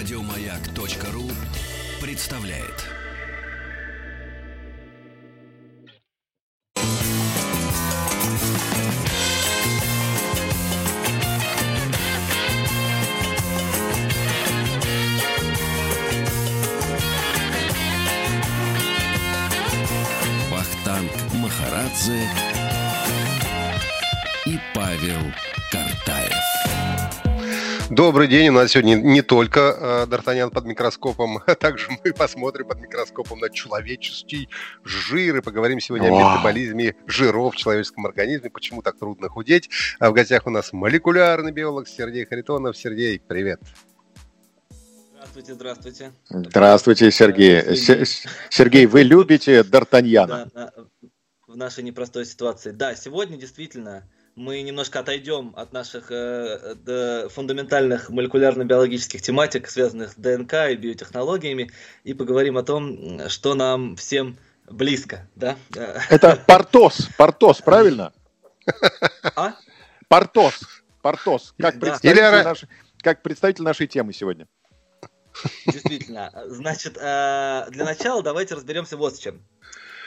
Радиомаяк.ру представляет. Вахтанг Махарадзе Добрый день. У нас сегодня не только э, Д'Артаньян под микроскопом, а также мы посмотрим под микроскопом на человеческий жир и поговорим сегодня о метаболизме жиров в человеческом организме, почему так трудно худеть. А в гостях у нас молекулярный биолог Сергей Харитонов. Сергей, привет. Здравствуйте, здравствуйте. Здравствуйте, Сергей. Сергей, Сергей вы любите Д'Артаньяна? Да, в нашей непростой ситуации. Да, сегодня действительно мы немножко отойдем от наших э, фундаментальных молекулярно-биологических тематик, связанных с ДНК и биотехнологиями, и поговорим о том, что нам всем близко. Да? Это Портос, Портос, правильно? А? Портос, Портос, как представитель, да. наш, как представитель нашей темы сегодня. Действительно. Значит, э, для начала давайте разберемся вот с чем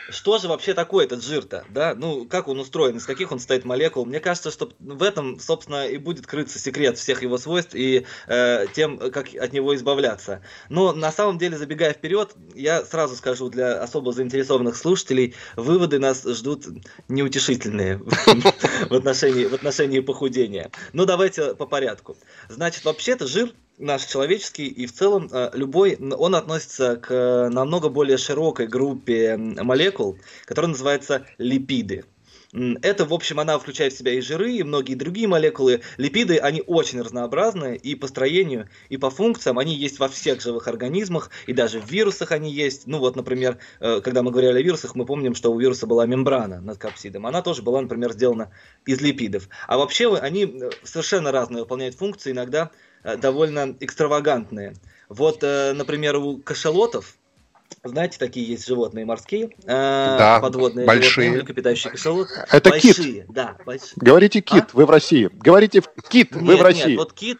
что же вообще такое этот жир-то, да? Ну, как он устроен, из каких он состоит молекул? Мне кажется, что в этом, собственно, и будет крыться секрет всех его свойств и э, тем, как от него избавляться. Но на самом деле, забегая вперед, я сразу скажу для особо заинтересованных слушателей, выводы нас ждут неутешительные в отношении, похудения. Ну, давайте по порядку. Значит, вообще-то жир наш человеческий, и в целом э, любой, он относится к э, намного более широкой группе молекул, которая называется липиды. Это, в общем, она включает в себя и жиры, и многие другие молекулы. Липиды, они очень разнообразны и по строению, и по функциям. Они есть во всех живых организмах, и даже в вирусах они есть. Ну вот, например, э, когда мы говорили о вирусах, мы помним, что у вируса была мембрана над капсидом. Она тоже была, например, сделана из липидов. А вообще они совершенно разные выполняют функции, иногда Э, довольно экстравагантные. Вот, э, например, у кашалотов, знаете, такие есть животные морские, э, да, подводные большие. животные, млекопитающие кашалот. Это большие, кит. Да, большие. Говорите кит, а? вы в России. Говорите кит, нет, вы в России. Нет, вот кит,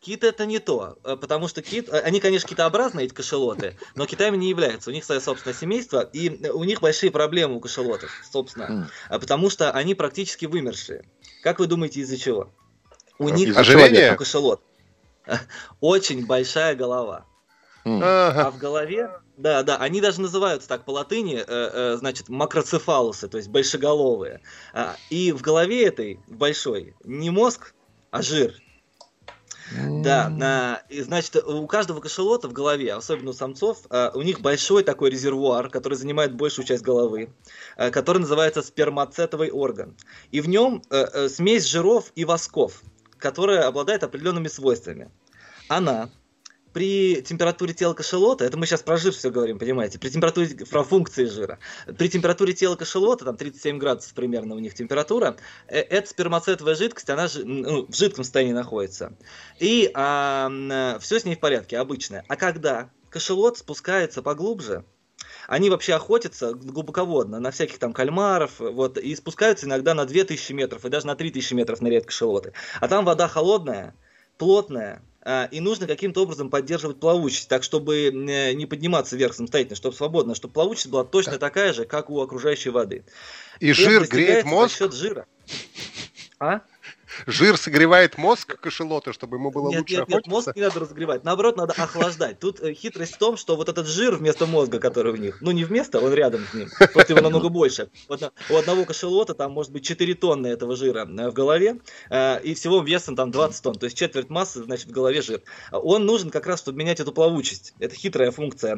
Кит это не то, потому что кит, они, конечно, китообразные, эти кашалоты, но китами не являются. У них свое собственное семейство, и у них большие проблемы у кашалотов, собственно, mm. потому что они практически вымершие. Как вы думаете, из-за чего? У них ожирение? кашалот очень большая голова. А в голове, да, да, они даже называются так по латыни, э, э, значит, макроцефалусы, то есть большеголовые. А, и в голове этой большой не мозг, а жир. Да, а, и, значит, у каждого кашелота в голове, особенно у самцов, а, у них большой такой резервуар, который занимает большую часть головы, а, который называется спермацетовый орган. И в нем а, смесь жиров и восков которая обладает определенными свойствами. Она при температуре тела кашелота, это мы сейчас про жир все говорим, понимаете, при температуре, про функции жира, при температуре тела кашелота, там 37 градусов примерно у них температура, э, эта спермацетовая жидкость, она ну, в жидком состоянии находится. И а, все с ней в порядке, обычное. А когда кашелот спускается поглубже, они вообще охотятся глубоководно на всяких там кальмаров, вот, и спускаются иногда на 2000 метров, и даже на 3000 метров на редко шелоты. А там вода холодная, плотная, и нужно каким-то образом поддерживать плавучесть, так чтобы э, не подниматься вверх самостоятельно, чтобы свободно, чтобы плавучесть была точно такая же, как у окружающей воды. И жир греет мозг? За счет жира. А? Жир согревает мозг кашелота, чтобы ему было нет, лучше нет, охотиться? Нет, мозг не надо разогревать. Наоборот, надо охлаждать. Тут э, хитрость в том, что вот этот жир вместо мозга, который в них, ну не вместо, он рядом с ним, просто его намного больше. Вот у одного кашелота там может быть 4 тонны этого жира э, в голове, э, и всего весом там 20 тонн, то есть четверть массы, значит, в голове жир. Он нужен как раз, чтобы менять эту плавучесть. Это хитрая функция.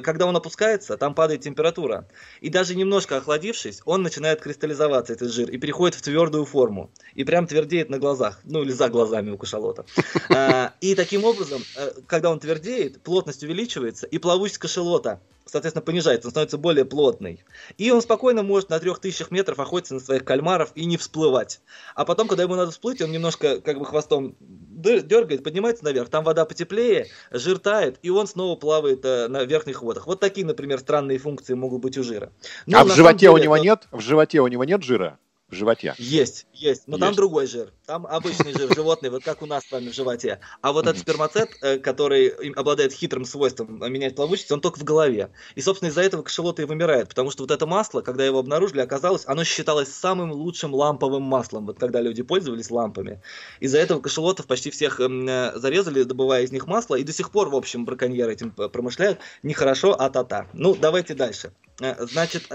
Когда он опускается, там падает температура. И даже немножко охладившись, он начинает кристаллизоваться, этот жир, и переходит в твердую форму. И прям твердеет на глазах ну или за глазами у кашалота. А, и таким образом, э, когда он твердеет, плотность увеличивается, и плавучесть кашалота, соответственно, понижается, он становится более плотный. И он спокойно может на трех тысячах метров охотиться на своих кальмаров и не всплывать. А потом, когда ему надо всплыть, он немножко как бы хвостом дергает, поднимается наверх, там вода потеплее, жир тает, и он снова плавает э, на верхних водах. Вот такие, например, странные функции могут быть у жира. Но, а в животе деле, у него это... нет? В животе у него нет жира? В животе. Есть, есть, но есть. там другой жир. Там обычный жир животный, вот как у нас с вами в животе. А вот этот спермацет, э, который обладает хитрым свойством менять плавучесть, он только в голове. И, собственно, из-за этого кашелоты и вымирает, потому что вот это масло, когда его обнаружили, оказалось, оно считалось самым лучшим ламповым маслом, вот когда люди пользовались лампами. Из-за этого кашелотов почти всех эм, э, зарезали, добывая из них масло, и до сих пор, в общем, браконьеры этим промышляют. Нехорошо, а та-та. Ну, давайте дальше. Э, значит,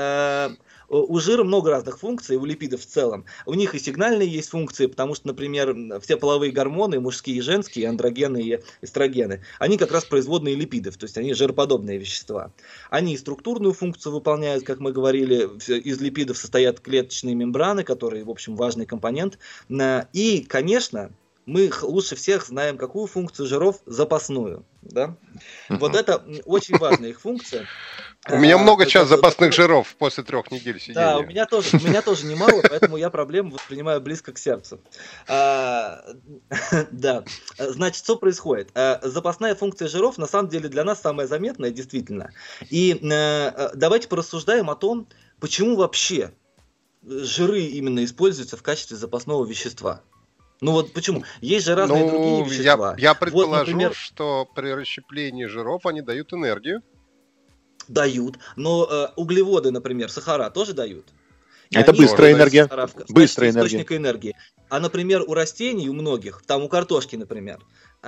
у жира много разных функций, у липидов в целом. У них и сигнальные есть функции, потому что, например, все половые гормоны, мужские и женские, андрогены и эстрогены, они как раз производные липидов, то есть они жироподобные вещества. Они и структурную функцию выполняют, как мы говорили, из липидов состоят клеточные мембраны, которые, в общем, важный компонент. И, конечно, мы лучше всех знаем, какую функцию жиров запасную. Да? Вот это очень важная их функция. У меня много сейчас запасных жиров после трех недель сидения. Да, у меня тоже, у меня тоже немало, поэтому я проблему воспринимаю близко к сердцу. А, да, значит, что происходит? А, запасная функция жиров на самом деле для нас самая заметная, действительно. И а, давайте порассуждаем о том, почему вообще жиры именно используются в качестве запасного вещества. Ну вот почему? Есть же разные ну, другие вещества. Я, я предположу, вот, например... что при расщеплении жиров они дают энергию. Дают, но э, углеводы, например, сахара тоже дают. И Это быстрая энергия. Сахара, быстрая энергия. Источник энергии. А, например, у растений, у многих, там у картошки, например, э,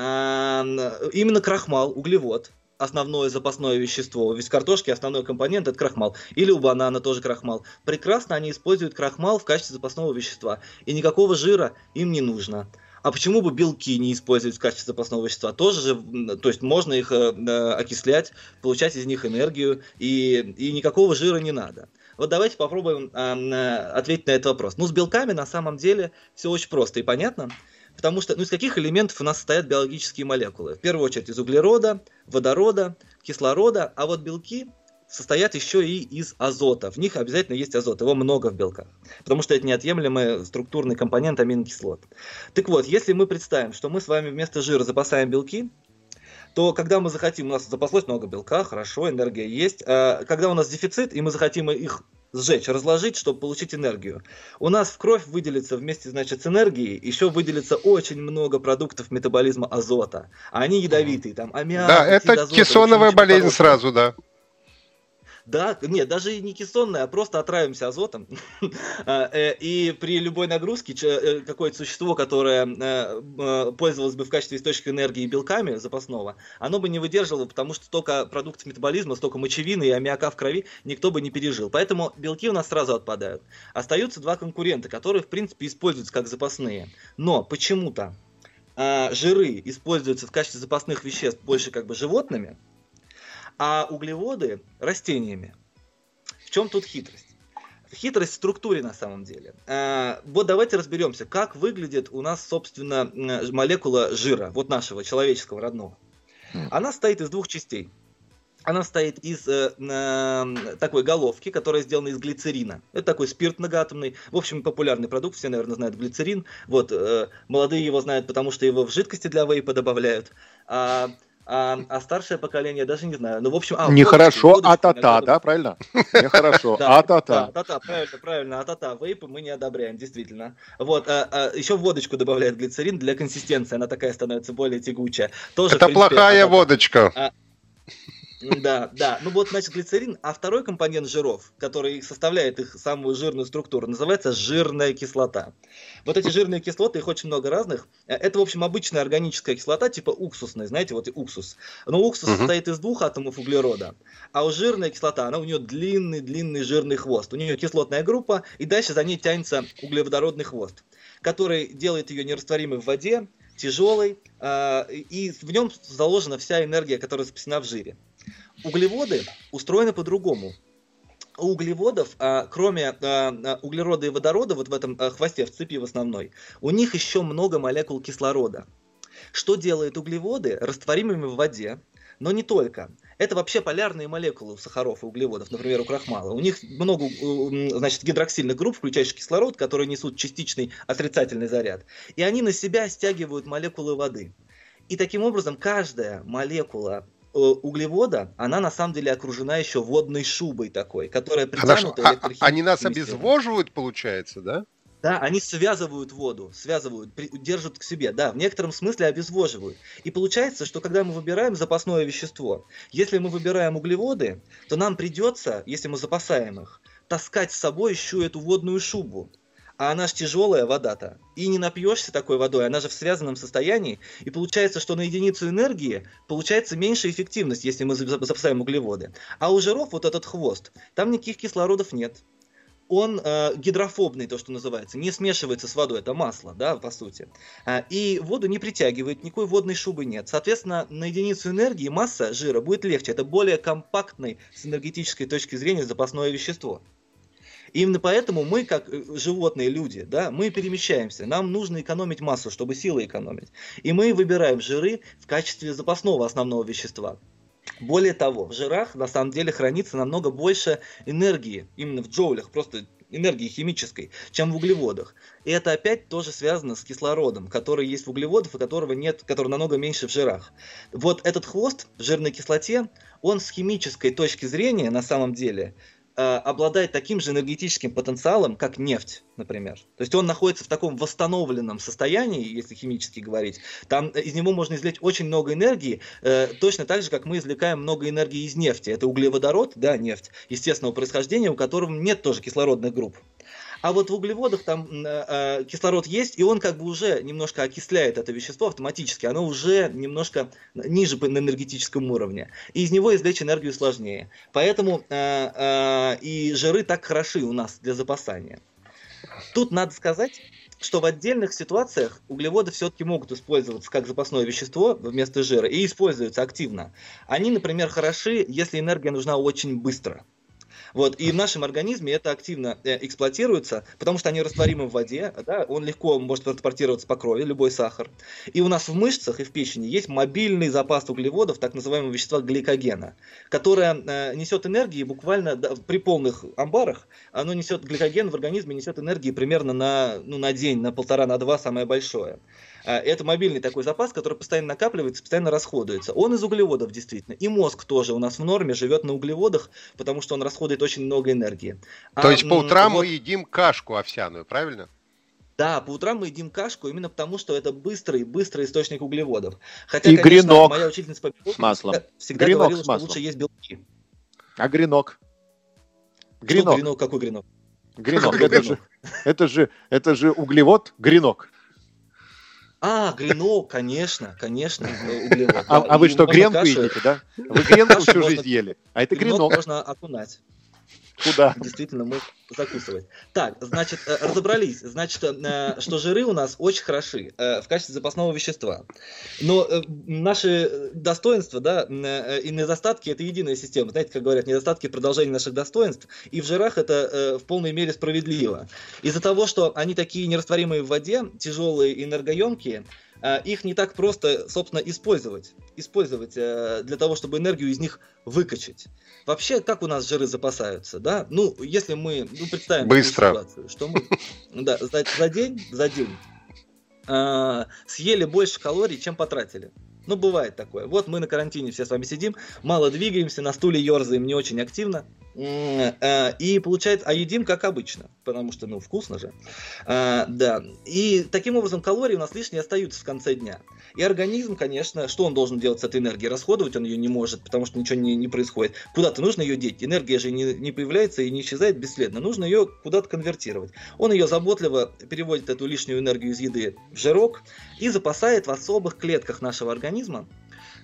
именно крахмал, углевод, основное запасное вещество. Ведь картошки основной компонент это крахмал. Или у банана тоже крахмал. Прекрасно они используют крахмал в качестве запасного вещества. И никакого жира им не нужно. А почему бы белки не использовать в качестве запасного вещества? Тоже же, то есть можно их э, э, окислять, получать из них энергию, и, и никакого жира не надо. Вот давайте попробуем э, ответить на этот вопрос. Ну, с белками на самом деле все очень просто и понятно. Потому что, ну, из каких элементов у нас состоят биологические молекулы? В первую очередь из углерода, водорода, кислорода, а вот белки состоят еще и из азота. В них обязательно есть азот, его много в белках, потому что это неотъемлемый структурный компонент аминокислот. Так вот, если мы представим, что мы с вами вместо жира запасаем белки, то когда мы захотим, у нас запаслось много белка, хорошо, энергия есть. А когда у нас дефицит, и мы захотим их сжечь, разложить, чтобы получить энергию. У нас в кровь выделится вместе, значит, с энергией, еще выделится очень много продуктов метаболизма азота. Они ядовитые, там аммиак, Да, это азота, кессоновая болезнь сразу, да. Да, нет, даже не кессонная, а просто отравимся азотом. А, э, и при любой нагрузке э, какое-то существо, которое э, пользовалось бы в качестве источника энергии белками запасного, оно бы не выдерживало, потому что столько продуктов метаболизма, столько мочевины и аммиака в крови никто бы не пережил. Поэтому белки у нас сразу отпадают. Остаются два конкурента, которые, в принципе, используются как запасные. Но почему-то а, жиры используются в качестве запасных веществ больше как бы животными, а углеводы растениями. В чем тут хитрость? Хитрость в структуре на самом деле. А, вот давайте разберемся, как выглядит у нас, собственно, молекула жира, вот нашего человеческого родного. Хм. Она состоит из двух частей. Она состоит из э, э, такой головки, которая сделана из глицерина. Это такой спирт многоатомный. В общем, популярный продукт, все, наверное, знают глицерин. Вот, э, молодые его знают, потому что его в жидкости для вейпа добавляют. А а, а старшее поколение даже не знаю. Ну, в общем, а, Нехорошо, а-та-та, да, правильно? Нехорошо, а-та-та. А-та-та, правильно, правильно, а-та-та. Вейпы мы не одобряем, действительно. Вот, а, а, еще водочку добавляют глицерин для консистенции, она такая становится более тягучая. Тоже, Это плохая водочка. Да, да. Ну вот, значит, глицерин, а второй компонент жиров, который составляет их самую жирную структуру, называется жирная кислота. Вот эти жирные кислоты, их очень много разных. Э, это, в общем, обычная органическая кислота, типа уксусная, знаете, вот и уксус. Но уксус угу. состоит из двух атомов углерода, а у жирная кислота, она у нее длинный-длинный жирный хвост. У нее кислотная группа, и дальше за ней тянется углеводородный хвост, который делает ее нерастворимой в воде, тяжелой, э, и в нем заложена вся энергия, которая запасена в жире. Углеводы устроены по-другому. У углеводов, а, кроме а, углерода и водорода, вот в этом а, хвосте, в цепи в основной, у них еще много молекул кислорода. Что делает углеводы растворимыми в воде, но не только. Это вообще полярные молекулы у сахаров и углеводов, например, у крахмала. У них много значит, гидроксильных групп, включающих кислород, которые несут частичный отрицательный заряд. И они на себя стягивают молекулы воды. И таким образом каждая молекула углевода, она на самом деле окружена еще водной шубой такой, которая притянута а, Они нас обезвоживают, получается, да? Да, они связывают воду, связывают, держат к себе, да, в некотором смысле обезвоживают. И получается, что когда мы выбираем запасное вещество, если мы выбираем углеводы, то нам придется, если мы запасаем их, таскать с собой еще эту водную шубу. А она же тяжелая вода-то. И не напьешься такой водой, она же в связанном состоянии. И получается, что на единицу энергии получается меньше эффективность, если мы запасаем углеводы. А у жиров вот этот хвост, там никаких кислородов нет он э, гидрофобный, то, что называется, не смешивается с водой, это масло, да, по сути. А, и воду не притягивает, никакой водной шубы нет. Соответственно, на единицу энергии масса жира будет легче. Это более компактный с энергетической точки зрения запасное вещество. Именно поэтому мы, как э, животные люди, да, мы перемещаемся. Нам нужно экономить массу, чтобы силы экономить. И мы выбираем жиры в качестве запасного основного вещества. Более того, в жирах на самом деле хранится намного больше энергии, именно в джоулях, просто энергии химической, чем в углеводах. И это опять тоже связано с кислородом, который есть в углеводах и которого нет, который намного меньше в жирах. Вот этот хвост в жирной кислоте, он с химической точки зрения на самом деле обладает таким же энергетическим потенциалом, как нефть, например. То есть он находится в таком восстановленном состоянии, если химически говорить. Там из него можно извлечь очень много энергии, э, точно так же, как мы извлекаем много энергии из нефти. Это углеводород, да, нефть естественного происхождения, у которого нет тоже кислородных групп. А вот в углеводах там э, э, кислород есть, и он как бы уже немножко окисляет это вещество автоматически. Оно уже немножко ниже на энергетическом уровне. И из него извлечь энергию сложнее. Поэтому э, э, и жиры так хороши у нас для запасания. Тут надо сказать, что в отдельных ситуациях углеводы все-таки могут использоваться как запасное вещество вместо жира и используются активно. Они, например, хороши, если энергия нужна очень быстро. Вот, и в нашем организме это активно э, эксплуатируется, потому что они растворимы в воде, да, он легко может транспортироваться по крови, любой сахар. И у нас в мышцах и в печени есть мобильный запас углеводов, так называемого вещества гликогена, которое э, несет энергии буквально да, при полных амбарах, оно несет гликоген в организме, несет энергии примерно на, ну, на день, на полтора, на два, самое большое. А, это мобильный такой запас, который постоянно накапливается, постоянно расходуется. Он из углеводов действительно. И мозг тоже у нас в норме живет на углеводах, потому что он расходует очень много энергии. То а, есть по утрам вот... мы едим кашку овсяную, правильно? Да, по утрам мы едим кашку именно потому, что это быстрый, быстрый источник углеводов. Хотя, и конечно, гренок моя учительница по биологии с маслом. всегда гренок говорила, что лучше есть белки. А гренок? Гренок. Что гренок? Какой гренок? Гренок. Это же, это же, это же углевод, гренок. А, гренок, конечно, конечно, углевод. А, а вы что, гренку едите, да? Вы гренку всю жизнь ели, а это гренок. можно окунать. Куда? Действительно, мы закусывать. Так, значит, э, разобрались. Значит, э, что жиры у нас очень хороши э, в качестве запасного вещества. Но наши достоинства, да, и недостатки это единая система. Знаете, как говорят, недостатки продолжение наших достоинств. И в жирах это в полной мере справедливо. Из-за того, что они такие нерастворимые в воде, тяжелые, энергоемкие, Э, их не так просто, собственно, использовать. Использовать э, для того, чтобы энергию из них выкачать. Вообще, как у нас жиры запасаются, да? Ну, если мы ну, представим Быстро. ситуацию, что мы да, за, за день, за день э, съели больше калорий, чем потратили. Ну, бывает такое. Вот мы на карантине все с вами сидим, мало двигаемся, на стуле ерзаем не очень активно. Э, и получается, а едим как обычно, потому что, ну, вкусно же. А, да. И таким образом калории у нас лишние остаются в конце дня. И организм, конечно, что он должен делать с этой энергией? Расходовать он ее не может, потому что ничего не, не происходит. Куда-то нужно ее деть. Энергия же не, не появляется и не исчезает бесследно. Нужно ее куда-то конвертировать. Он ее заботливо переводит эту лишнюю энергию из еды в жирок и запасает в особых клетках нашего организма,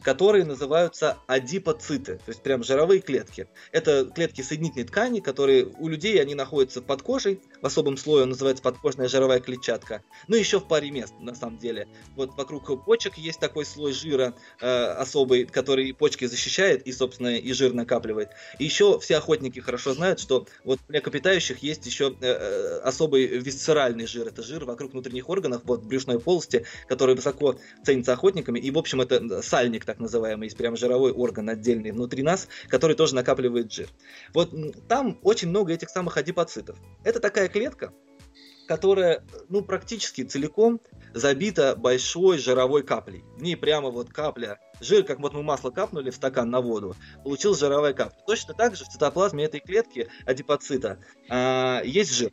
которые называются адипоциты, то есть прям жировые клетки. Это клетки соединительной ткани, которые у людей они находятся под кожей, особом слое он называется подкожная жировая клетчатка. Ну еще в паре мест на самом деле. Вот вокруг почек есть такой слой жира э, особый, который почки защищает и, собственно, и жир накапливает. И еще все охотники хорошо знают, что вот у млекопитающих есть еще э, э, особый висцеральный жир. Это жир вокруг внутренних органов, вот брюшной полости, который высоко ценится охотниками. И, в общем, это сальник так называемый, есть прям жировой орган отдельный внутри нас, который тоже накапливает жир. Вот там очень много этих самых адипоцитов. Это такая клетка, которая ну, практически целиком забита большой жировой каплей. В ней прямо вот капля жир, как вот мы масло капнули в стакан на воду, получил жировая капля. Точно так же в цитоплазме этой клетки адипоцита а, есть жир.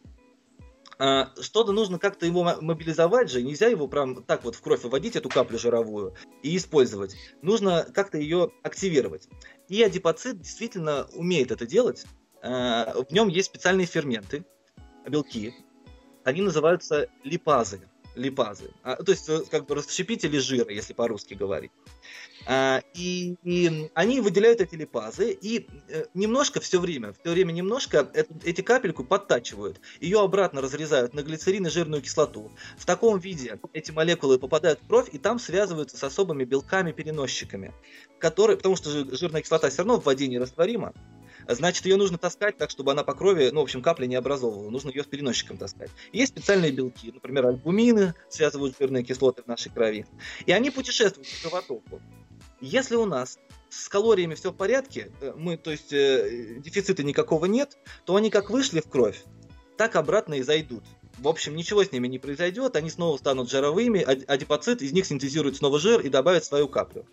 а, что-то нужно как-то его мобилизовать же, нельзя его прям так вот в кровь выводить, эту каплю жировую, и использовать. Нужно как-то ее активировать. И адипоцит действительно умеет это делать. А, в нем есть специальные ферменты, белки. Они называются липазы липазы. А, то есть, э, как бы расщепители жира, если по-русски говорить. А, и, и они выделяют эти липазы и э, немножко все время, все время немножко эту, эти капельку подтачивают. Ее обратно разрезают на глицерин и жирную кислоту. В таком виде эти молекулы попадают в кровь и там связываются с особыми белками-переносчиками, которые, потому что жирная кислота все равно в воде нерастворима, значит, ее нужно таскать так, чтобы она по крови, ну, в общем, капли не образовывала. Нужно ее с переносчиком таскать. Есть специальные белки, например, альбумины связывают жирные кислоты в нашей крови. И они путешествуют по кровотоку. Если у нас с калориями все в порядке, э, мы, то есть э, дефицита никакого нет, то они как вышли в кровь, так обратно и зайдут. В общем, ничего с ними не произойдет, они снова станут жировыми, адипоцит из них синтезирует снова жир и добавит свою каплю.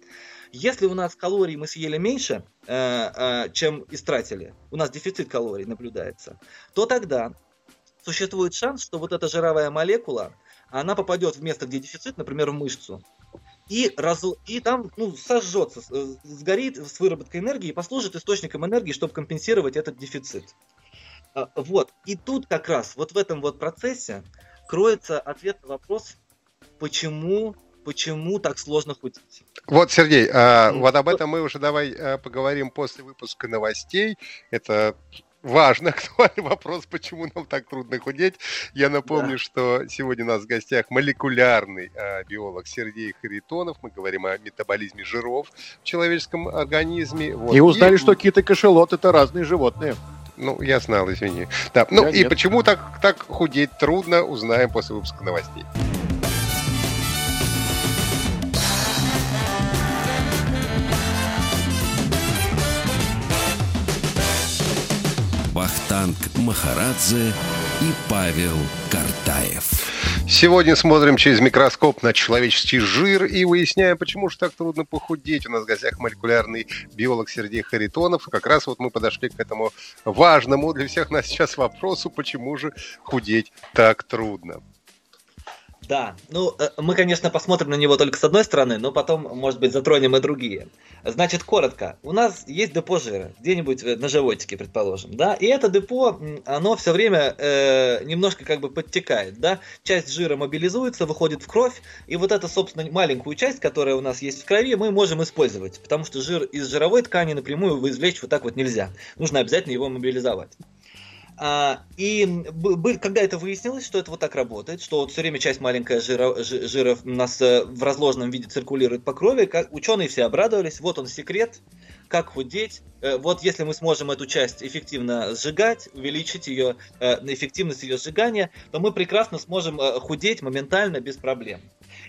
Если у нас калорий мы съели меньше, э, э, чем истратили, у нас дефицит калорий наблюдается, то тогда существует шанс, что вот эта жировая молекула, она попадет в место, где дефицит, например, в мышцу, и, раз, и там ну, сожжется, э, сгорит с выработкой энергии и послужит источником энергии, чтобы компенсировать этот дефицит. А, вот. И тут как раз, вот в этом вот процессе, кроется ответ на вопрос, почему почему так сложно худеть. Вот, Сергей, а, вот об этом мы уже давай а, поговорим после выпуска новостей. Это важно, актуальный вопрос, почему нам так трудно худеть. Я напомню, да. что сегодня у нас в гостях молекулярный а, биолог Сергей Харитонов. Мы говорим о метаболизме жиров в человеческом организме. Вот. И узнали, и... что киты кашелот это разные животные. Ну, я знал, извини. Да. Ну я и нет. почему так, так худеть трудно, узнаем после выпуска новостей. Вахтанг Махарадзе и Павел Картаев. Сегодня смотрим через микроскоп на человеческий жир и выясняем, почему же так трудно похудеть. У нас в гостях молекулярный биолог Сергей Харитонов. Как раз вот мы подошли к этому важному для всех нас сейчас вопросу, почему же худеть так трудно. Да, ну э, мы, конечно, посмотрим на него только с одной стороны, но потом, может быть, затронем и другие. Значит, коротко, у нас есть депо жира, где-нибудь э, на животике, предположим, да, и это депо, оно все время э, немножко как бы подтекает, да, часть жира мобилизуется, выходит в кровь, и вот эту, собственно, маленькую часть, которая у нас есть в крови, мы можем использовать, потому что жир из жировой ткани напрямую извлечь вот так вот нельзя, нужно обязательно его мобилизовать. А, и когда это выяснилось, что это вот так работает, что вот все время часть маленькая жира, жира у нас э, в разложенном виде циркулирует по крови, как, ученые все обрадовались, вот он секрет, как худеть. Э, вот если мы сможем эту часть эффективно сжигать, увеличить ее, э, эффективность ее сжигания, то мы прекрасно сможем худеть моментально без проблем.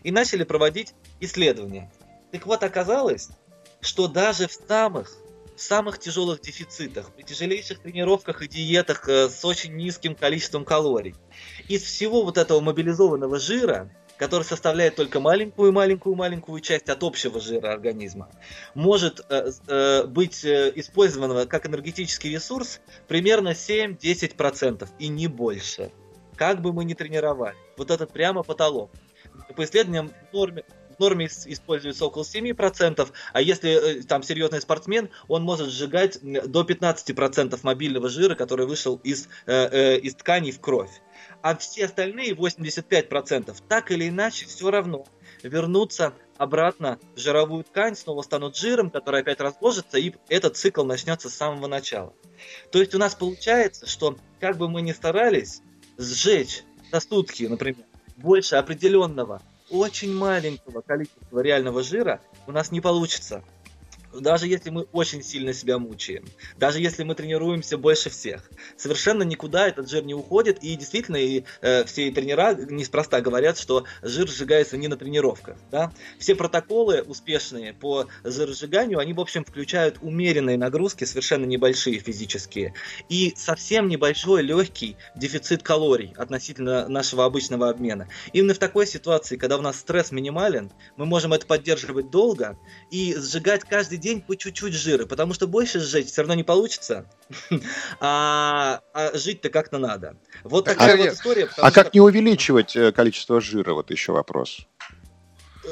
И начали проводить исследования. Так вот оказалось, что даже в самых в самых тяжелых дефицитах, при тяжелейших тренировках и диетах э, с очень низким количеством калорий. Из всего вот этого мобилизованного жира, который составляет только маленькую-маленькую-маленькую часть от общего жира организма, может э, э, быть э, использован как энергетический ресурс примерно 7-10% и не больше. Как бы мы ни тренировали. Вот этот прямо потолок. По исследованиям в норме, норме используется около 7%, а если э, там серьезный спортсмен, он может сжигать до 15% мобильного жира, который вышел из, э, э, из тканей в кровь. А все остальные 85% так или иначе все равно вернутся обратно в жировую ткань, снова станут жиром, который опять разложится, и этот цикл начнется с самого начала. То есть у нас получается, что как бы мы ни старались сжечь за сутки, например, больше определенного очень маленького количества реального жира у нас не получится даже если мы очень сильно себя мучаем, даже если мы тренируемся больше всех, совершенно никуда этот жир не уходит, и действительно и, э, все тренера неспроста говорят, что жир сжигается не на тренировках. Да? Все протоколы успешные по жиросжиганию, они, в общем, включают умеренные нагрузки, совершенно небольшие физические, и совсем небольшой легкий дефицит калорий относительно нашего обычного обмена. Именно в такой ситуации, когда у нас стресс минимален, мы можем это поддерживать долго и сжигать каждый день день по чуть-чуть жира, потому что больше сжечь все равно не получится, а, а жить-то как-то надо. Вот такая а, вот история. А как не увеличивать э, количество жира, вот еще вопрос.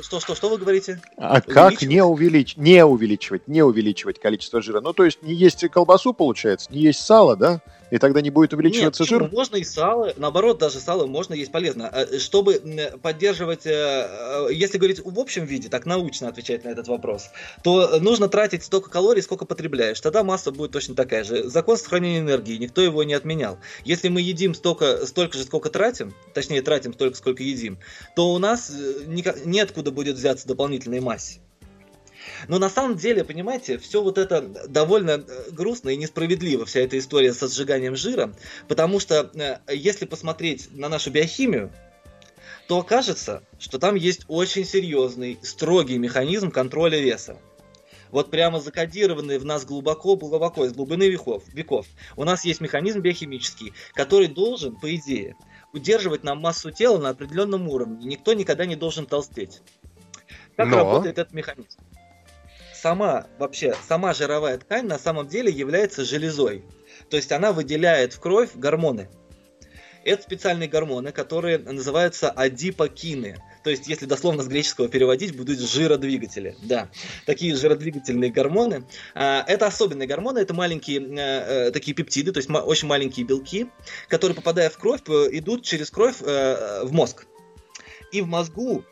Что, что, что вы говорите? А как не, увелич... не увеличивать, не увеличивать количество жира? Ну, то есть не есть колбасу, получается, не есть сало, да? И тогда не будет увеличиваться Нет, жир? можно и сало, наоборот, даже сало можно есть полезно. А, чтобы поддерживать, э, э, если говорить в общем виде, так научно отвечать на этот вопрос, то нужно тратить столько калорий, сколько потребляешь. Тогда масса будет точно такая же. Закон сохранения энергии, никто его не отменял. Если мы едим столько, столько же, сколько тратим, точнее тратим столько, сколько едим, то у нас э, неоткуда будет взяться дополнительной массе. Но на самом деле, понимаете, все вот это довольно э, грустно и несправедливо, вся эта история со сжиганием жира, потому что э, если посмотреть на нашу биохимию, то окажется, что там есть очень серьезный, строгий механизм контроля веса. Вот прямо закодированный в нас глубоко-глубоко, из глубины веков, веков. У нас есть механизм биохимический, который должен, по идее, удерживать нам массу тела на определенном уровне. Никто никогда не должен толстеть. Как Но... работает этот механизм? Сама вообще, сама жировая ткань на самом деле является железой. То есть она выделяет в кровь гормоны. Это специальные гормоны, которые называются адипокины. То есть, если дословно с греческого переводить, будут жиродвигатели. Да, такие жиродвигательные гормоны. А, это особенные гормоны, это маленькие э, э, такие пептиды, то есть очень маленькие белки, которые, попадая в кровь, идут через кровь э, в мозг. И в мозгу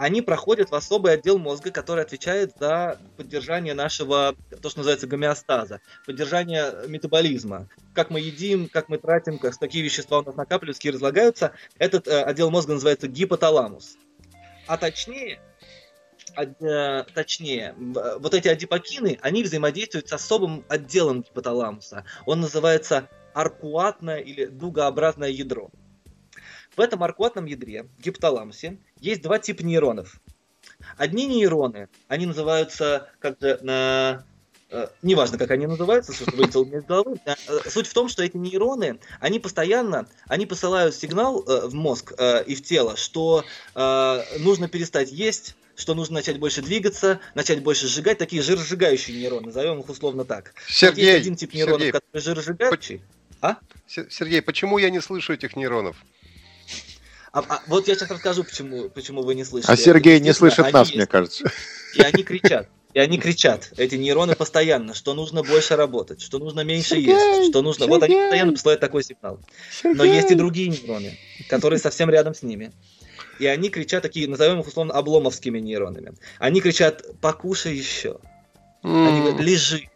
они проходят в особый отдел мозга, который отвечает за поддержание нашего, то, что называется, гомеостаза, поддержание метаболизма. Как мы едим, как мы тратим, как какие вещества у нас накапливаются, какие разлагаются. Этот э, отдел мозга называется гипоталамус. А точнее, э, точнее, вот эти адипокины, они взаимодействуют с особым отделом гипоталамуса. Он называется аркуатное или дугообразное ядро. В этом аркуатном ядре, гипоталамусе, есть два типа нейронов. Одни нейроны, они называются как-то на э, неважно, как они называются, что вылетело мне из головы. Э, суть в том, что эти нейроны, они постоянно, они посылают сигнал э, в мозг э, и в тело, что э, нужно перестать есть, что нужно начать больше двигаться, начать больше сжигать, такие жиросжигающие нейроны, назовем их условно так. Сергей, есть один тип нейронов, Сергей, который жиросжигающий. А? Сергей, почему я не слышу этих нейронов? А, а, вот я сейчас расскажу, почему, почему вы не слышите. А Сергей не слышит нас, есть. мне кажется. И они кричат. И они кричат, эти нейроны постоянно, что нужно больше работать, что нужно меньше Сергей, есть, что нужно... Сергей, вот они постоянно посылают такой сигнал. Сергей. Но есть и другие нейроны, которые совсем рядом с ними. И они кричат такие, назовем их условно обломовскими нейронами. Они кричат, покушай еще. Они говорят, лежи,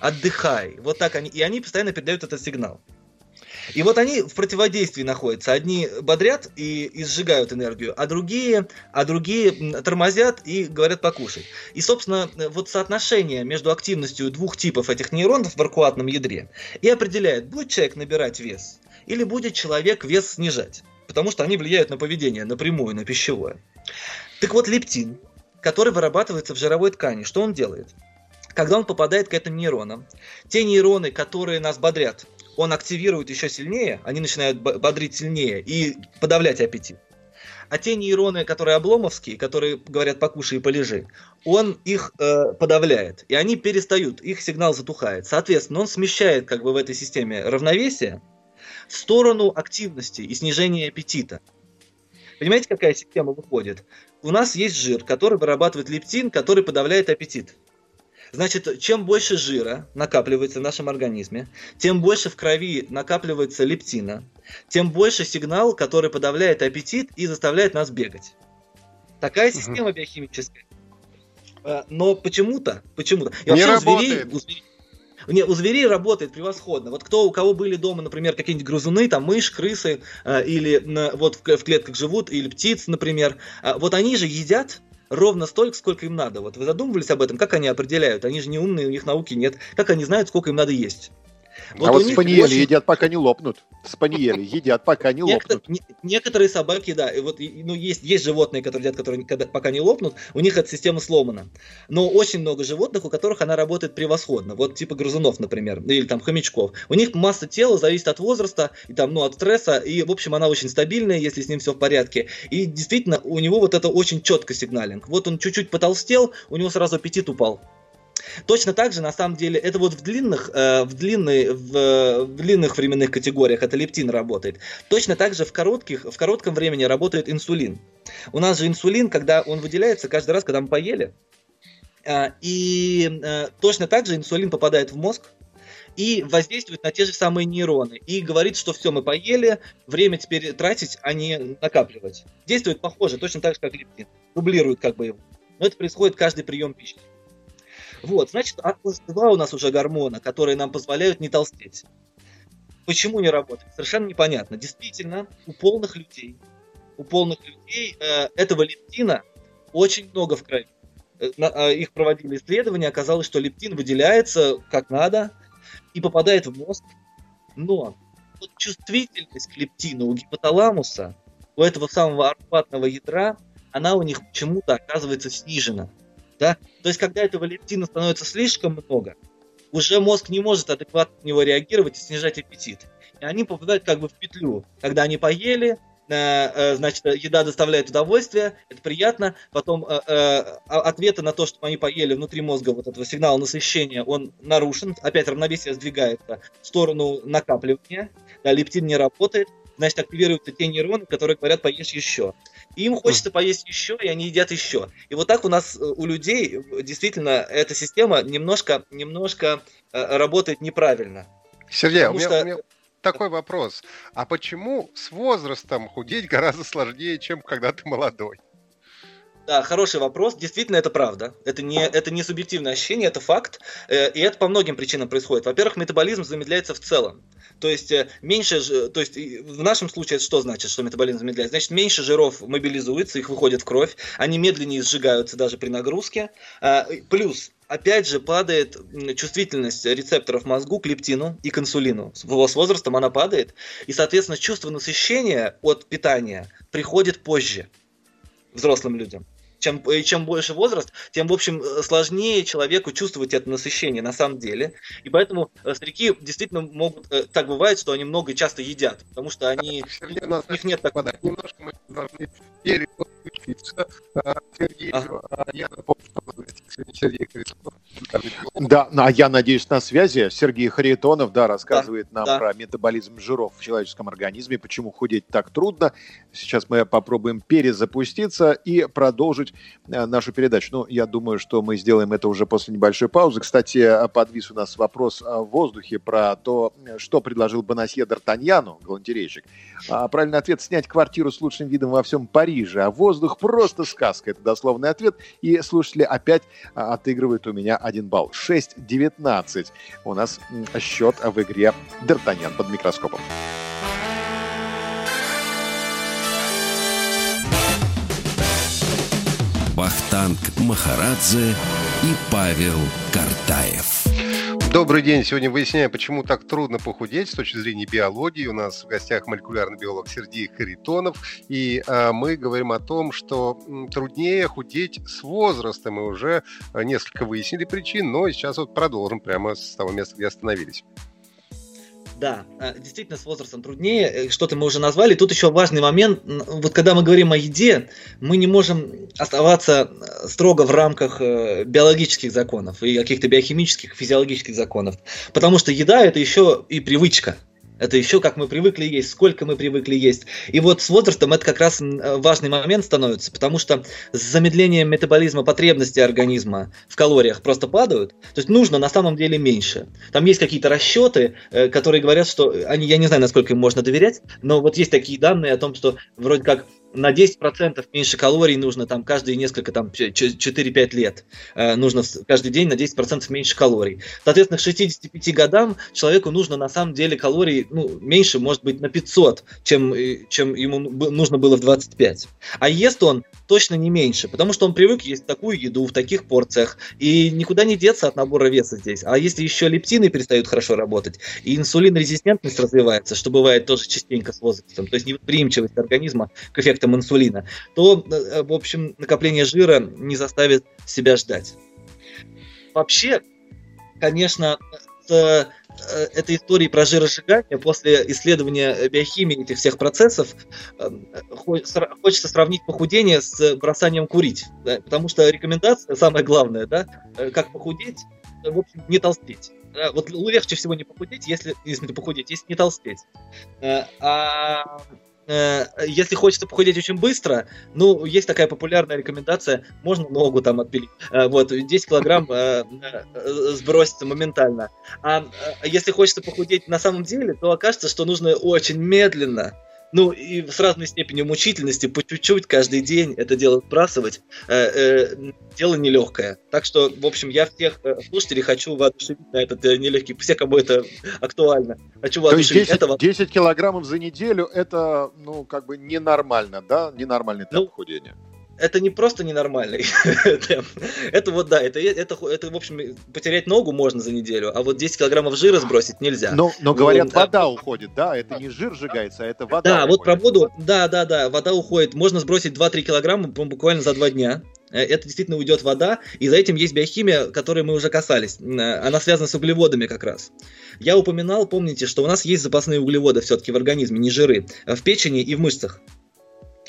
отдыхай. Вот так они. И они постоянно передают этот сигнал. И вот они в противодействии находятся. Одни бодрят и, и сжигают энергию, а другие, а другие тормозят и говорят покушай. И, собственно, вот соотношение между активностью двух типов этих нейронов в аркуатном ядре и определяет, будет человек набирать вес или будет человек вес снижать. Потому что они влияют на поведение напрямую, на пищевое. Так вот, лептин, который вырабатывается в жировой ткани, что он делает? Когда он попадает к этим нейронам, те нейроны, которые нас бодрят, он активирует еще сильнее, они начинают бодрить сильнее и подавлять аппетит. А те нейроны, которые обломовские, которые говорят покушай и полежи, он их э, подавляет, и они перестают, их сигнал затухает. Соответственно, он смещает как бы в этой системе равновесие в сторону активности и снижения аппетита. Понимаете, какая система выходит? У нас есть жир, который вырабатывает лептин, который подавляет аппетит. Значит, чем больше жира накапливается в нашем организме, тем больше в крови накапливается лептина, тем больше сигнал, который подавляет аппетит и заставляет нас бегать. Такая система угу. биохимическая. Э, но почему-то, почему-то. И Не работает. У зверей, не, у зверей работает превосходно. Вот кто у кого были дома, например, какие-нибудь грызуны, там мышь, крысы, э, или э, вот в, в клетках живут, или птиц, например, э, вот они же едят ровно столько, сколько им надо. Вот вы задумывались об этом, как они определяют? Они же не умные, у них науки нет. Как они знают, сколько им надо есть? Вот а вот спаниели очень... едят, пока не лопнут. Спаниели едят, пока не лопнут. Некоторые собаки, да, и вот, ну, есть, есть животные, которые едят, которые пока не лопнут, у них эта система сломана. Но очень много животных, у которых она работает превосходно. Вот типа грызунов, например, или там хомячков. У них масса тела зависит от возраста, и там, ну, от стресса, и, в общем, она очень стабильная, если с ним все в порядке. И действительно, у него вот это очень четко сигналинг. Вот он чуть-чуть потолстел, у него сразу аппетит упал. Точно так же, на самом деле, это вот в длинных, э, в, длинной, в, в длинных временных категориях это лептин работает. Точно так же в, коротких, в коротком времени работает инсулин. У нас же инсулин, когда он выделяется каждый раз, когда мы поели, э, и э, точно так же инсулин попадает в мозг, и воздействует на те же самые нейроны. И говорит, что все, мы поели, время теперь тратить, а не накапливать. Действует похоже, точно так же, как лептин. Дублирует как бы его. Но это происходит каждый прием пищи. Вот, значит, два у нас уже гормона, которые нам позволяют не толстеть. Почему не работает? Совершенно непонятно. Действительно, у полных людей, у полных людей э, этого лептина очень много в крови. Э, э, их проводили исследования, оказалось, что лептин выделяется как надо и попадает в мозг. Но вот чувствительность к лептину у гипоталамуса, у этого самого арфатного ядра, она у них почему-то оказывается снижена. Да? То есть, когда этого лептина становится слишком много, уже мозг не может адекватно на него реагировать и снижать аппетит. И они попадают как бы в петлю. Когда они поели, э, э, значит, еда доставляет удовольствие, это приятно. Потом э, ответы на то, что они поели внутри мозга вот этого сигнала насыщения, он нарушен. Опять равновесие сдвигается в сторону накапливания. Да, лептин не работает значит, активируются те нейроны, которые говорят «поешь еще». Им хочется поесть еще, и они едят еще. И вот так у нас, э, у людей, э, действительно, эта система немножко, немножко э, работает неправильно. Сергей, у меня, что... у меня такой вопрос. А почему с возрастом худеть гораздо сложнее, чем когда ты молодой? Да, хороший вопрос. Действительно, это правда. Это не, это не субъективное ощущение, это факт. И это по многим причинам происходит. Во-первых, метаболизм замедляется в целом. То есть э, меньше, то есть в нашем случае это что значит, что метаболизм замедляется? Значит, меньше жиров мобилизуется, их выходит в кровь, они медленнее сжигаются даже при нагрузке. А, плюс опять же падает чувствительность рецепторов мозгу к лептину и к инсулину. С возрастом она падает, и, соответственно, чувство насыщения от питания приходит позже взрослым людям чем, э, чем больше возраст, тем, в общем, э, сложнее человеку чувствовать это насыщение на самом деле. И поэтому э, старики действительно могут, так бывает, что они много и часто едят, потому что они, у, них нет такого. Немножко мы должны я напомню, что Сергей Харитонов. Да, а я надеюсь, на связи Сергей Харитонов, да, рассказывает да, нам да. про метаболизм жиров в человеческом организме, почему худеть так трудно. Сейчас мы попробуем перезапуститься и продолжить Э, нашу передачу. Ну, я думаю, что мы сделаем это уже после небольшой паузы. Кстати, подвис у нас вопрос в воздухе про то, что предложил Бонасье Д'Артаньяну, галантерейщик. А, правильный ответ – снять квартиру с лучшим видом во всем Париже. А воздух просто сказка. Это дословный ответ. И слушатели опять а, отыгрывают у меня один балл. 6-19 у нас счет в игре Д'Артаньян под микроскопом. Вахтанг Махарадзе и Павел Картаев. Добрый день. Сегодня выясняем, почему так трудно похудеть с точки зрения биологии. У нас в гостях молекулярный биолог Сергей Харитонов. И а, мы говорим о том, что труднее худеть с возрастом. Мы уже а, несколько выяснили причин, но сейчас вот продолжим прямо с того места, где остановились. Да, э, действительно, с возрастом труднее. Э, что-то мы уже назвали. Тут еще важный момент. Вот когда мы говорим о еде, мы не можем оставаться э, строго в рамках биологических законов и каких-то биохимических, физиологических законов. Потому что еда это еще и привычка. Это еще как мы привыкли есть, сколько мы привыкли есть. И вот с возрастом это как раз важный момент становится, потому что с замедлением метаболизма потребности организма в калориях просто падают. То есть нужно на самом деле меньше. Там есть какие-то расчеты, э, которые говорят, что они, я не знаю, насколько им можно доверять, но вот есть такие данные о том, что вроде как на 10% меньше калорий нужно там каждые несколько, там 4-5 лет. Э, нужно каждый день на 10% меньше калорий. Соответственно, к 65 годам человеку нужно на самом деле калорий ну, меньше, может быть, на 500, чем, э, чем ему нужно было в 25. А ест он точно не меньше, потому что он привык есть такую еду в таких порциях, и никуда не деться от набора веса здесь. А если еще лептины перестают хорошо работать, и инсулинорезистентность развивается, что бывает тоже частенько с возрастом, то есть невосприимчивость организма к эффекту эффектом инсулина, то, э, в общем, накопление жира не заставит себя ждать. Вообще, конечно, с Э, этой истории про жиросжигание после исследования биохимии этих всех процессов э, хочется сравнить похудение с бросанием курить. Да? Потому что рекомендация, самое главное, да, как похудеть, в общем, не толстеть. Вот легче всего не похудеть, если, если похудеть, если не толстеть. А если хочется похудеть очень быстро, ну, есть такая популярная рекомендация, можно ногу там отпилить. Э, вот, 10 килограмм э, сбросится моментально. А если хочется похудеть на самом деле, то окажется, что нужно очень медленно, ну и с разной степенью мучительности, по чуть-чуть каждый день это дело сбрасывать, э, э, дело нелегкое. Так что, в общем, я всех э, слушателей хочу воодушевить на этот э, нелегкий, все, кому это актуально. Хочу воодушевить. То есть 10, 10 килограммов за неделю, это, ну, как бы ненормально, да? Ненормальный темп ну, худения это не просто ненормальный Это вот, да, это, это, это, в общем, потерять ногу можно за неделю, а вот 10 килограммов жира сбросить нельзя. Но, но говорят, вот, вода да. уходит, да, это не жир сжигается, а это вода Да, уходит. вот про воду, да, да, да, вода уходит. Можно сбросить 2-3 килограмма буквально за 2 дня. Э, это действительно уйдет вода, и за этим есть биохимия, которой мы уже касались. Э, она связана с углеводами как раз. Я упоминал, помните, что у нас есть запасные углеводы все-таки в организме, не жиры, в печени и в мышцах.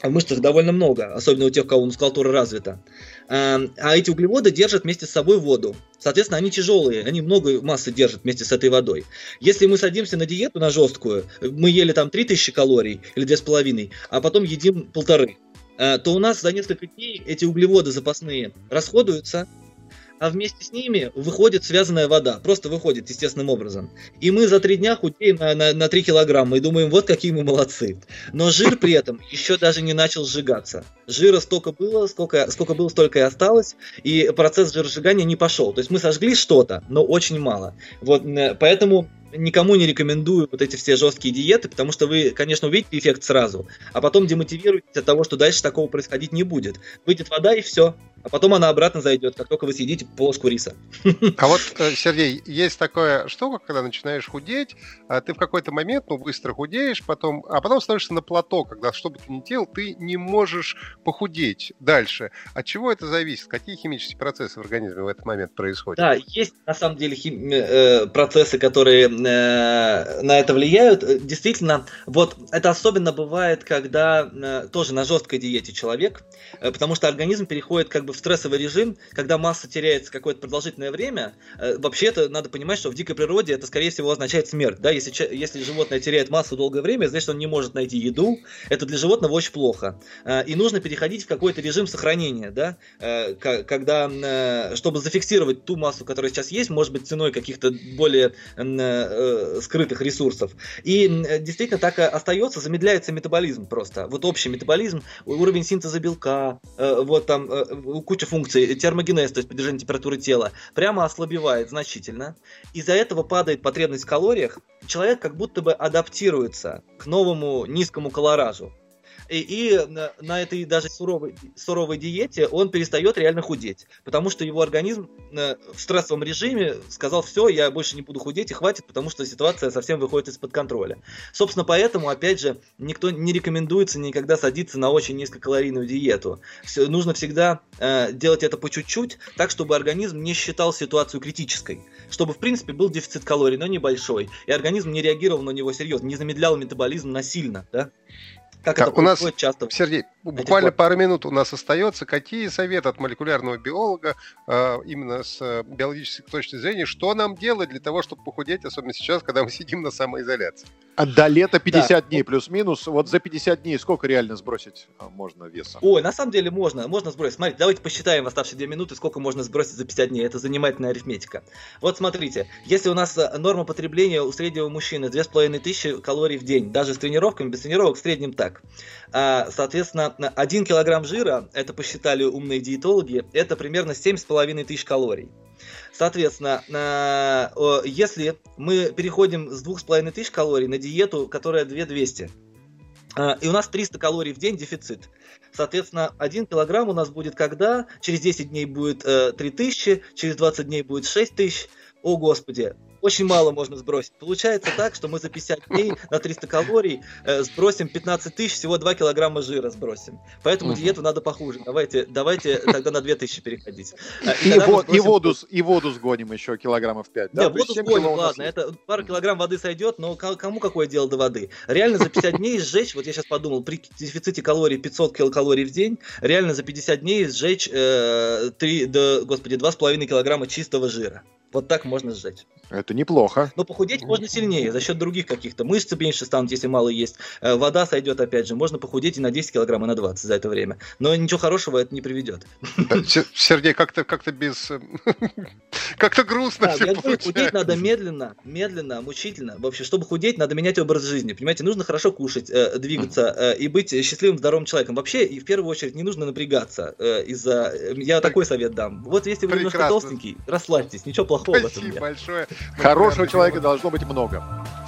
В мышцах довольно много, особенно у тех, у кого мускулатура развита. А, а эти углеводы держат вместе с собой воду. Соответственно, они тяжелые, они много массы держат вместе с этой водой. Если мы садимся на диету, на жесткую, мы ели там 3000 калорий или 2,5, а потом едим полторы, а, то у нас за несколько дней эти углеводы запасные расходуются, а вместе с ними выходит связанная вода, просто выходит естественным образом. И мы за три дня худеем на, на, на 3 килограмма и думаем, вот какие мы молодцы. Но жир при этом еще даже не начал сжигаться. Жира столько было, сколько, сколько было, столько и осталось, и процесс жиросжигания не пошел. То есть мы сожгли что-то, но очень мало. Вот, поэтому никому не рекомендую вот эти все жесткие диеты, потому что вы, конечно, увидите эффект сразу, а потом демотивируетесь от того, что дальше такого происходить не будет. Выйдет вода и все. А потом она обратно зайдет, как только вы съедите полоску риса. А вот, э, Сергей, есть такая штука, когда начинаешь худеть, а ты в какой-то момент, ну, быстро худеешь, потом, а потом становишься на плато, когда что бы ты ни делал, ты не можешь похудеть дальше. От чего это зависит? Какие химические процессы в организме в этот момент происходят? Да, есть на самом деле хим... Э, процессы, которые Э, на это влияют. Действительно, вот это особенно бывает, когда э, тоже на жесткой диете человек, э, потому что организм переходит как бы в стрессовый режим, когда масса теряется какое-то продолжительное время. Вообще это надо понимать, что в дикой природе это скорее всего означает смерть. Да? Если, если животное теряет массу долгое время, значит он не может найти еду. Это для животного очень плохо. И нужно переходить в какой-то режим сохранения, да? когда, чтобы зафиксировать ту массу, которая сейчас есть, может быть ценой каких-то более э, скрытых ресурсов. И э, действительно так остается, замедляется метаболизм просто. Вот общий метаболизм, уровень синтеза белка, э, вот там э, куча функций, термогенез, то есть поддержание температуры тела, прямо ослабевает значительно. Из-за этого падает потребность в калориях. Человек как будто бы адаптируется к новому низкому колоражу. И, и на, на этой даже суровой, суровой диете он перестает реально худеть, потому что его организм э, в стрессовом режиме сказал, все, я больше не буду худеть и хватит, потому что ситуация совсем выходит из-под контроля. Собственно, поэтому, опять же, никто не рекомендуется никогда садиться на очень низкокалорийную диету. Все, нужно всегда э, делать это по чуть-чуть, так, чтобы организм не считал ситуацию критической, чтобы, в принципе, был дефицит калорий, но небольшой, и организм не реагировал на него серьезно, не замедлял метаболизм насильно, да? Как так, это у нас, часто? Сергей, буквально пару минут у нас остается. Какие советы от молекулярного биолога э, именно с э, биологической точки зрения, что нам делать для того, чтобы похудеть, особенно сейчас, когда мы сидим на самоизоляции? А до лета 50 да. дней плюс-минус. Вот за 50 дней сколько реально сбросить а, можно веса? Ой, на самом деле можно. Можно сбросить. Смотрите, давайте посчитаем в оставшиеся 2 минуты, сколько можно сбросить за 50 дней. Это занимательная арифметика. Вот смотрите, если у нас э, норма потребления у среднего мужчины 2500 калорий в день, даже с тренировками, без тренировок, в среднем так. А, соответственно, 1 килограмм жира, это посчитали умные диетологи, это примерно 7,5 тысяч калорий. Соответственно, если мы переходим с 2500 калорий на диету, которая 2200, а, и у нас 300 калорий в день дефицит. Соответственно, 1 килограмм у нас будет когда? Через 10 дней будет 3000, через 20 дней будет 6000. О, Господи, очень мало можно сбросить. Получается так, что мы за 50 дней на 300 калорий э, сбросим 15 тысяч, всего 2 килограмма жира сбросим. Поэтому угу. диету надо похуже. Давайте, давайте тогда на 2000 переходить. Э, и, и, сбросим... и, воду, и воду сгоним еще килограммов 5. Да, да воду сгоним, ладно. Это пару килограмм воды сойдет, но кому какое дело до воды? Реально за 50 дней сжечь, вот я сейчас подумал, при дефиците калорий 500 килокалорий в день, реально за 50 дней сжечь э, 3, да, господи, 2,5 килограмма чистого жира. Вот так можно сжечь. Это неплохо. Но похудеть можно сильнее за счет других каких-то. Мышцы меньше станут, если мало есть. Э, вода сойдет опять же. Можно похудеть и на 10 килограмм, и на 20 за это время. Но ничего хорошего это не приведет. Сергей, как-то как без... Э, как-то грустно все я говорю, худеть надо медленно, медленно, мучительно. Вообще, чтобы худеть, надо менять образ жизни. Понимаете, нужно хорошо кушать, э, двигаться и быть счастливым, здоровым человеком. Вообще, и в первую очередь, не нужно напрягаться из-за... Я такой совет дам. Вот если вы немножко толстенький, расслабьтесь, ничего плохого плохого Спасибо большое. Хорошего человека должно быть много.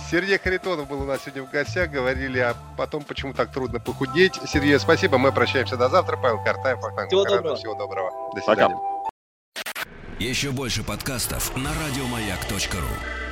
Сергей Харитонов был у нас сегодня в гостях. Говорили о потом, почему так трудно похудеть. Сергей, спасибо. Мы прощаемся до завтра. Павел Картаев, Вахтанг Всего доброго. Всего доброго. До свидания. Пока. Еще больше подкастов на радиомаяк.ру